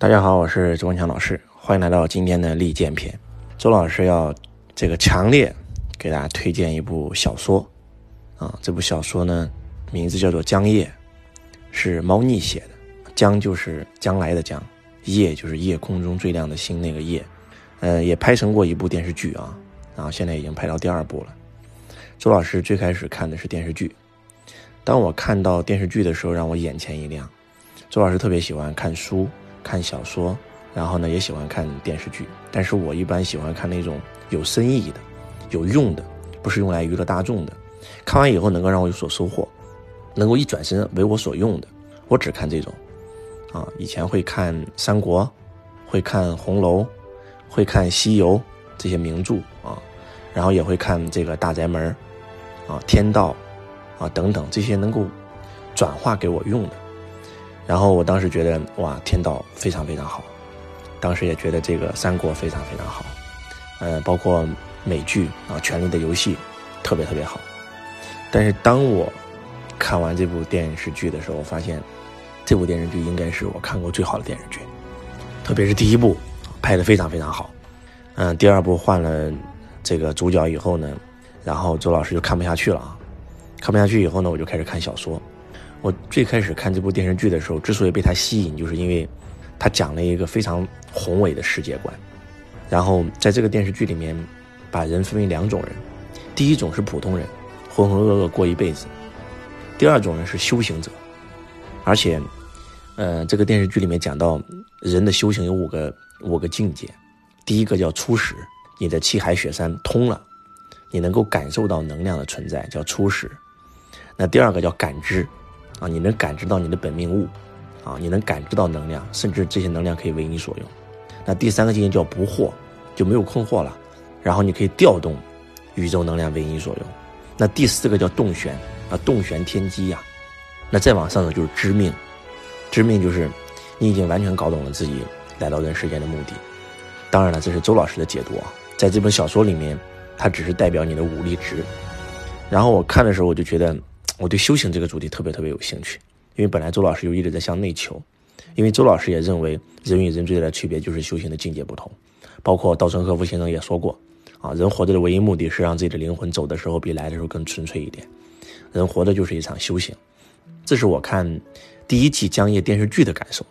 大家好，我是周文强老师，欢迎来到今天的利剑篇。周老师要这个强烈给大家推荐一部小说啊，这部小说呢名字叫做《江夜》，是猫腻写的。江就是将来的江，夜就是夜空中最亮的星那个夜。呃，也拍成过一部电视剧啊，然后现在已经拍到第二部了。周老师最开始看的是电视剧，当我看到电视剧的时候，让我眼前一亮。周老师特别喜欢看书。看小说，然后呢也喜欢看电视剧，但是我一般喜欢看那种有深意的、有用的，不是用来娱乐大众的。看完以后能够让我有所收获，能够一转身为我所用的，我只看这种。啊，以前会看《三国》，会看《红楼》，会看《西游》这些名著啊，然后也会看这个《大宅门》，啊，《天道》，啊等等这些能够转化给我用的。然后我当时觉得哇，天道非常非常好，当时也觉得这个三国非常非常好，呃，包括美剧啊，《权力的游戏》特别特别好。但是当我看完这部电视剧的时候，我发现这部电视剧应该是我看过最好的电视剧，特别是第一部拍的非常非常好。嗯，第二部换了这个主角以后呢，然后周老师就看不下去了啊，看不下去以后呢，我就开始看小说。我最开始看这部电视剧的时候，之所以被它吸引，就是因为它讲了一个非常宏伟的世界观。然后在这个电视剧里面，把人分为两种人：第一种是普通人，浑浑噩噩过一辈子；第二种人是修行者。而且，呃，这个电视剧里面讲到人的修行有五个五个境界。第一个叫初始，你的气海雪山通了，你能够感受到能量的存在，叫初始。那第二个叫感知。啊，你能感知到你的本命物，啊，你能感知到能量，甚至这些能量可以为你所用。那第三个境界叫不惑，就没有困惑了，然后你可以调动宇宙能量为你所用。那第四个叫洞玄，啊，洞玄天机呀。那再往上呢，就是知命，知命就是你已经完全搞懂了自己来到人世间的目的。当然了，这是周老师的解读啊，在这本小说里面，它只是代表你的武力值。然后我看的时候，我就觉得。我对修行这个主题特别特别有兴趣，因为本来周老师就一直在向内求，因为周老师也认为人与人最大的区别就是修行的境界不同，包括稻盛和夫先生也说过，啊，人活着的唯一目的是让自己的灵魂走的时候比来的时候更纯粹一点，人活着就是一场修行，这是我看第一季江夜电视剧的感受，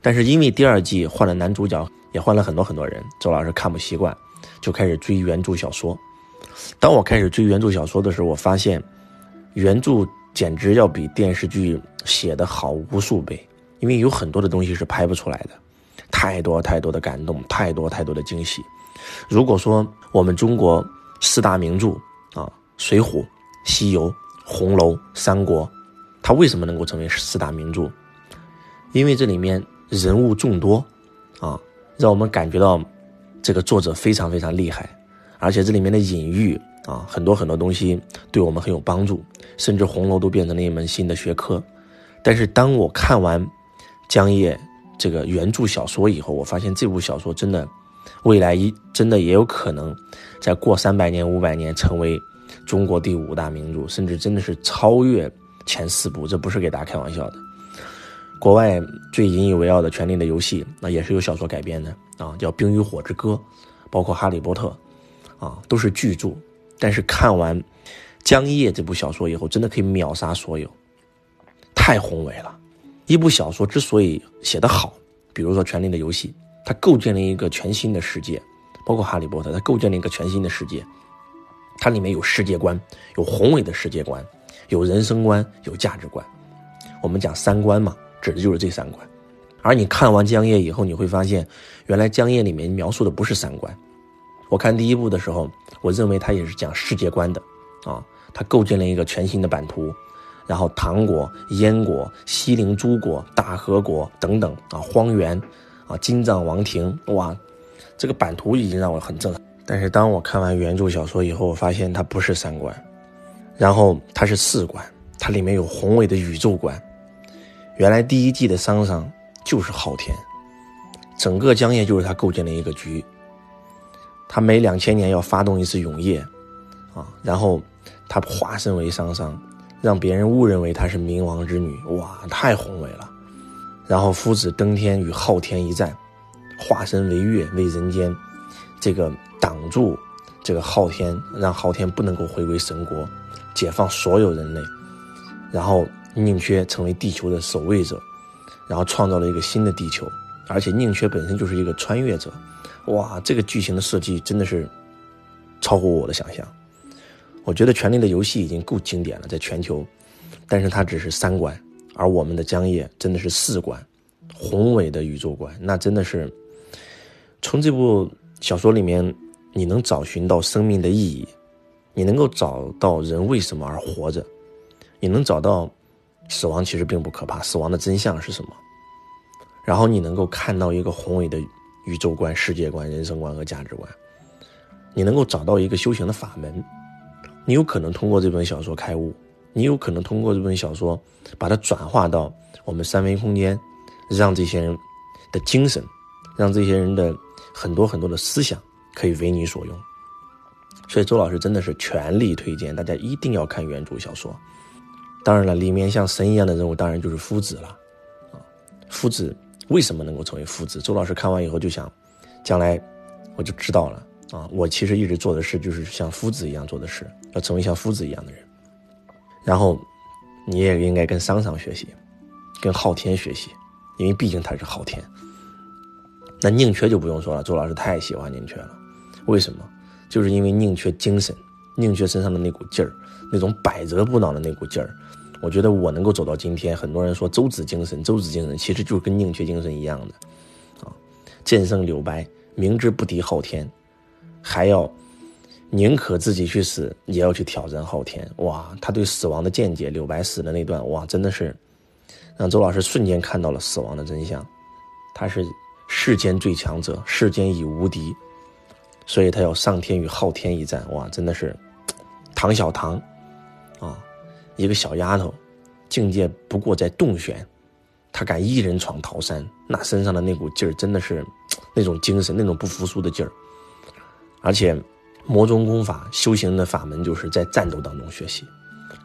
但是因为第二季换了男主角，也换了很多很多人，周老师看不习惯，就开始追原著小说，当我开始追原著小说的时候，我发现。原著简直要比电视剧写的好无数倍，因为有很多的东西是拍不出来的，太多太多的感动，太多太多的惊喜。如果说我们中国四大名著啊，《水浒》《西游》《红楼》《三国》，它为什么能够成为四大名著？因为这里面人物众多，啊，让我们感觉到这个作者非常非常厉害，而且这里面的隐喻。啊，很多很多东西对我们很有帮助，甚至红楼都变成了一门新的学科。但是当我看完江夜这个原著小说以后，我发现这部小说真的未来一真的也有可能在过三百年、五百年成为中国第五大名著，甚至真的是超越前四部。这不是给大家开玩笑的。国外最引以为傲的《权力的游戏》，那也是由小说改编的啊，叫《冰与火之歌》，包括《哈利波特》，啊，都是巨著。但是看完《江夜》这部小说以后，真的可以秒杀所有，太宏伟了。一部小说之所以写得好，比如说《权力的游戏》，它构建了一个全新的世界，包括《哈利波特》，它构建了一个全新的世界。它里面有世界观，有宏伟的世界观，有人生观，有价值观。我们讲三观嘛，指的就是这三观。而你看完《江夜》以后，你会发现，原来《江夜》里面描述的不是三观。我看第一部的时候，我认为它也是讲世界观的，啊，它构建了一个全新的版图，然后唐国、燕国、西陵诸国、大和国等等啊，荒原，啊，金藏王庭，哇，这个版图已经让我很震撼。但是当我看完原著小说以后，我发现它不是三观，然后它是四观，它里面有宏伟的宇宙观。原来第一季的桑桑就是昊天，整个江夜就是他构建了一个局。他每两千年要发动一次永夜，啊，然后他化身为桑桑，让别人误认为他是冥王之女，哇，太宏伟了。然后夫子登天与昊天一战，化身为月，为人间这个挡住这个昊天，让昊天不能够回归神国，解放所有人类。然后宁缺成为地球的守卫者，然后创造了一个新的地球，而且宁缺本身就是一个穿越者。哇，这个剧情的设计真的是超乎我的想象。我觉得《权力的游戏》已经够经典了，在全球，但是它只是三观，而我们的江夜真的是四观，宏伟的宇宙观，那真的是从这部小说里面，你能找寻到生命的意义，你能够找到人为什么而活着，你能找到死亡其实并不可怕，死亡的真相是什么，然后你能够看到一个宏伟的宇宙观、世界观、人生观和价值观，你能够找到一个修行的法门。你有可能通过这本小说开悟，你有可能通过这本小说把它转化到我们三维空间，让这些人的精神，让这些人的很多很多的思想可以为你所用。所以周老师真的是全力推荐大家一定要看原著小说。当然了，里面像神一样的人物，当然就是夫子了。啊，夫子为什么能够成为夫子？周老师看完以后就想，将来我就知道了。啊，我其实一直做的事就是像夫子一样做的事，要成为像夫子一样的人。然后，你也应该跟桑桑学习，跟昊天学习，因为毕竟他是昊天。那宁缺就不用说了，周老师太喜欢宁缺了。为什么？就是因为宁缺精神，宁缺身上的那股劲儿，那种百折不挠的那股劲儿。我觉得我能够走到今天，很多人说周子精神，周子精神其实就是跟宁缺精神一样的。啊，剑圣柳白明知不敌昊天。还要宁可自己去死，也要去挑战昊天。哇，他对死亡的见解，柳白死的那段，哇，真的是让周老师瞬间看到了死亡的真相。他是世间最强者，世间已无敌，所以他要上天与昊天一战。哇，真的是唐小唐啊，一个小丫头，境界不过在洞玄，她敢一人闯桃山，那身上的那股劲儿，真的是那种精神，那种不服输的劲儿。而且，魔宗功法修行的法门就是在战斗当中学习。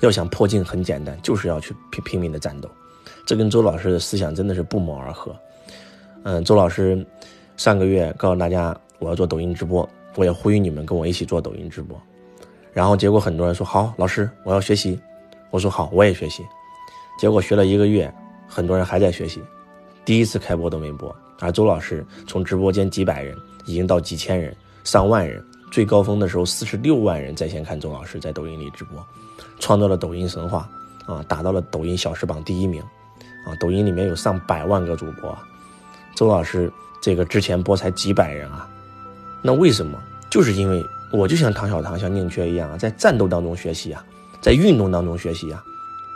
要想破境很简单，就是要去拼拼命的战斗。这跟周老师的思想真的是不谋而合。嗯，周老师上个月告诉大家我要做抖音直播，我也呼吁你们跟我一起做抖音直播。然后结果很多人说好，老师我要学习。我说好，我也学习。结果学了一个月，很多人还在学习，第一次开播都没播。而周老师从直播间几百人，已经到几千人。上万人，最高峰的时候四十六万人在线看周老师在抖音里直播，创造了抖音神话啊，打到了抖音小时榜第一名，啊，抖音里面有上百万个主播，周老师这个之前播才几百人啊，那为什么？就是因为我就像唐小唐像宁缺一样啊，在战斗当中学习啊，在运动当中学习啊，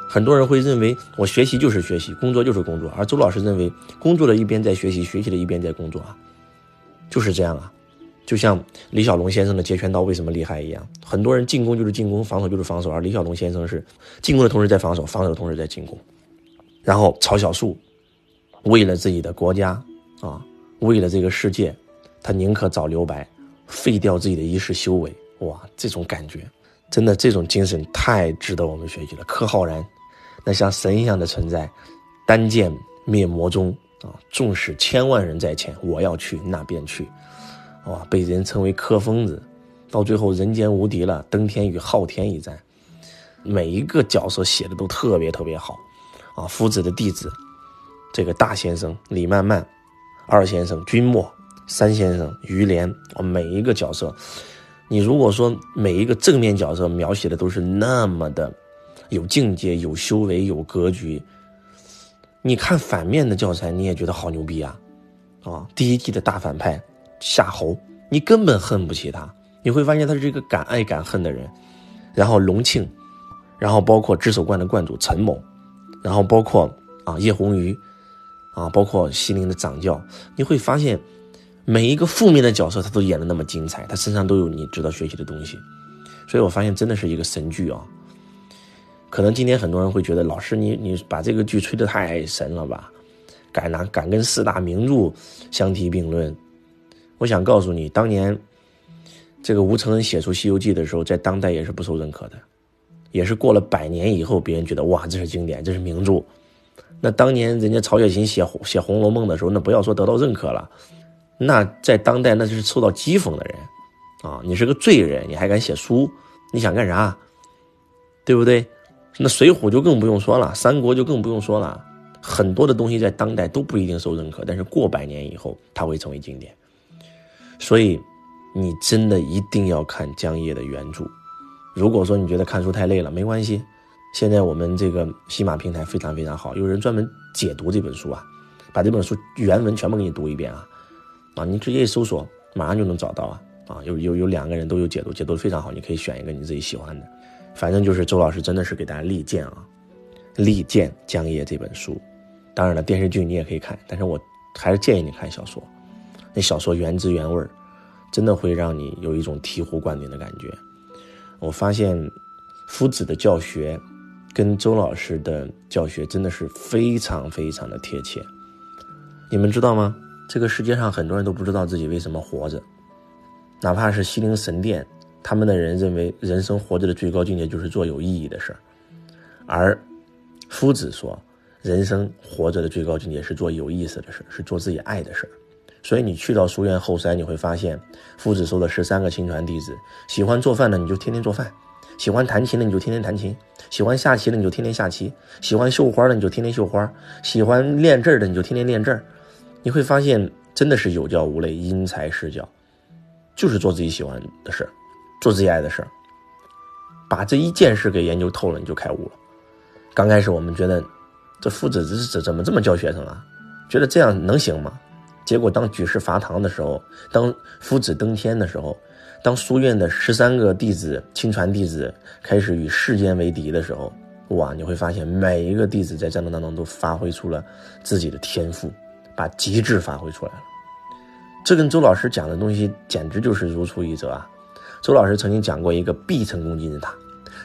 很多人会认为我学习就是学习，工作就是工作，而周老师认为工作的一边在学习，学习的一边在工作啊，就是这样啊。就像李小龙先生的截拳道为什么厉害一样，很多人进攻就是进攻，防守就是防守，而李小龙先生是进攻的同时在防守，防守的同时在进攻。然后曹小树为了自己的国家啊，为了这个世界，他宁可找留白，废掉自己的一世修为。哇，这种感觉，真的这种精神太值得我们学习了。柯浩然，那像神一样的存在，单剑灭魔宗啊，纵使千万人在前，我要去那边去。哇，被人称为柯疯子，到最后人间无敌了，登天与昊天一战，每一个角色写的都特别特别好，啊，夫子的弟子，这个大先生李曼曼，二先生君莫，三先生于连，啊，每一个角色，你如果说每一个正面角色描写的都是那么的有境界、有修为、有格局，你看反面的教材你也觉得好牛逼啊，啊，第一季的大反派。夏侯，你根本恨不起他，你会发现他是一个敢爱敢恨的人。然后隆庆，然后包括知守观的观主陈某，然后包括啊叶红鱼，啊包括西陵的掌教，你会发现每一个负面的角色他都演的那么精彩，他身上都有你值得学习的东西。所以我发现真的是一个神剧啊。可能今天很多人会觉得老师你你把这个剧吹得太神了吧，敢拿敢跟四大名著相提并论。我想告诉你，当年这个吴承恩写出《西游记》的时候，在当代也是不受认可的，也是过了百年以后，别人觉得哇，这是经典，这是名著，那当年人家曹雪芹写写《红楼梦》的时候，那不要说得到认可了，那在当代那就是受到讥讽的人啊！你是个罪人，你还敢写书？你想干啥？对不对？那《水浒》就更不用说了，《三国》就更不用说了。很多的东西在当代都不一定受认可，但是过百年以后，它会成为经典。所以，你真的一定要看江夜的原著。如果说你觉得看书太累了，没关系。现在我们这个喜马平台非常非常好，有人专门解读这本书啊，把这本书原文全部给你读一遍啊，啊，你直接一搜索，马上就能找到啊，啊，有有有两个人都有解读，解读的非常好，你可以选一个你自己喜欢的，反正就是周老师真的是给大家力荐啊，力荐江夜这本书，当然了，电视剧你也可以看，但是我还是建议你看小说，那小说原汁原味真的会让你有一种醍醐灌顶的感觉。我发现夫子的教学。跟周老师的教学真的是非常非常的贴切，你们知道吗？这个世界上很多人都不知道自己为什么活着，哪怕是西陵神殿，他们的人认为人生活着的最高境界就是做有意义的事儿，而夫子说，人生活着的最高境界是做有意思的事儿，是做自己爱的事儿。所以你去到书院后山，你会发现，夫子收的十三个亲传弟子，喜欢做饭的你就天天做饭。喜欢弹琴的你就天天弹琴，喜欢下棋的你就天天下棋，喜欢绣花的你就天天绣花，喜欢练字的你就天天练字你会发现，真的是有教无类，因材施教，就是做自己喜欢的事做自己爱的事把这一件事给研究透了，你就开悟了。刚开始我们觉得，这夫子这这怎么这么教学生啊？觉得这样能行吗？结果当举世伐唐的时候，当夫子登天的时候。当书院的十三个弟子亲传弟子开始与世间为敌的时候，哇！你会发现每一个弟子在战斗当中都发挥出了自己的天赋，把极致发挥出来了。这跟周老师讲的东西简直就是如出一辙啊！周老师曾经讲过一个必成功金字塔，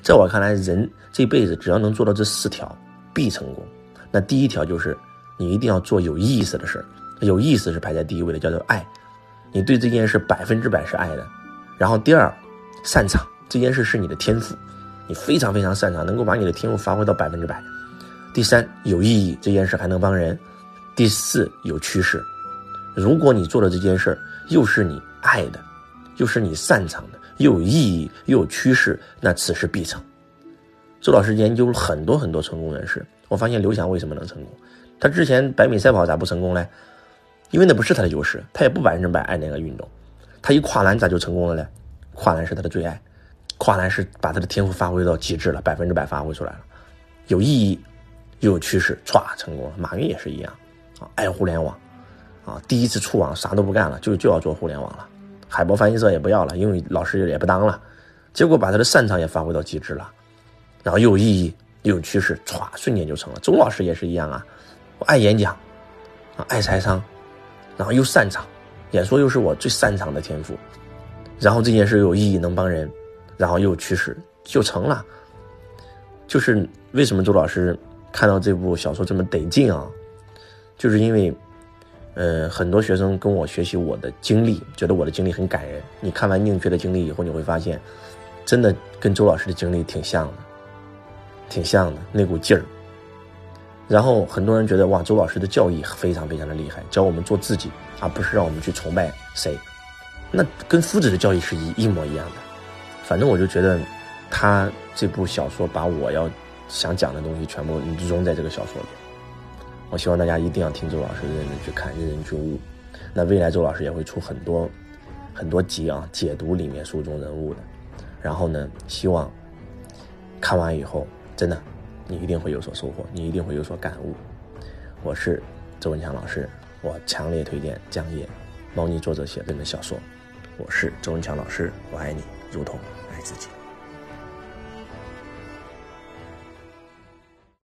在我看来，人这辈子只要能做到这四条，必成功。那第一条就是你一定要做有意思的事有意思是排在第一位的，叫做爱。你对这件事百分之百是爱的。然后第二，擅长这件事是你的天赋，你非常非常擅长，能够把你的天赋发挥到百分之百。第三，有意义这件事还能帮人。第四，有趋势。如果你做的这件事又是你爱的，又是你擅长的，又有意义又有趋势，那此事必成。周老师研究了很多很多成功人士，我发现刘翔为什么能成功？他之前百米赛跑咋不成功呢？因为那不是他的优势，他也不百分之百爱那个运动。他一跨栏咋就成功了呢？跨栏是他的最爱，跨栏是把他的天赋发挥到极致了，百分之百发挥出来了，有意义，又有趋势，歘，成功了。马云也是一样，啊，爱互联网，啊，第一次触网啥都不干了，就就要做互联网了，海博翻译社也不要了，英语老师也不当了，结果把他的擅长也发挥到极致了，然后又有意义，又有趋势，歘，瞬间就成了。周老师也是一样啊，我爱演讲，啊，爱财商，然后又擅长。演说又是我最擅长的天赋，然后这件事有意义，能帮人，然后又有趋势，就成了。就是为什么周老师看到这部小说这么得劲啊？就是因为，呃，很多学生跟我学习我的经历，觉得我的经历很感人。你看完宁缺的经历以后，你会发现，真的跟周老师的经历挺像的，挺像的那股劲儿。然后很多人觉得哇，周老师的教义非常非常的厉害，教我们做自己，而不是让我们去崇拜谁。那跟夫子的教义是一一模一样的。反正我就觉得，他这部小说把我要想讲的东西全部融在这个小说里。我希望大家一定要听周老师认真去看，认真去悟。那未来周老师也会出很多很多集啊，解读里面书中人物的。然后呢，希望看完以后真的。你一定会有所收获，你一定会有所感悟。我是周文强老师，我强烈推荐《江夜》，猫腻作者写的小说。我是周文强老师，我爱你，如同爱自己。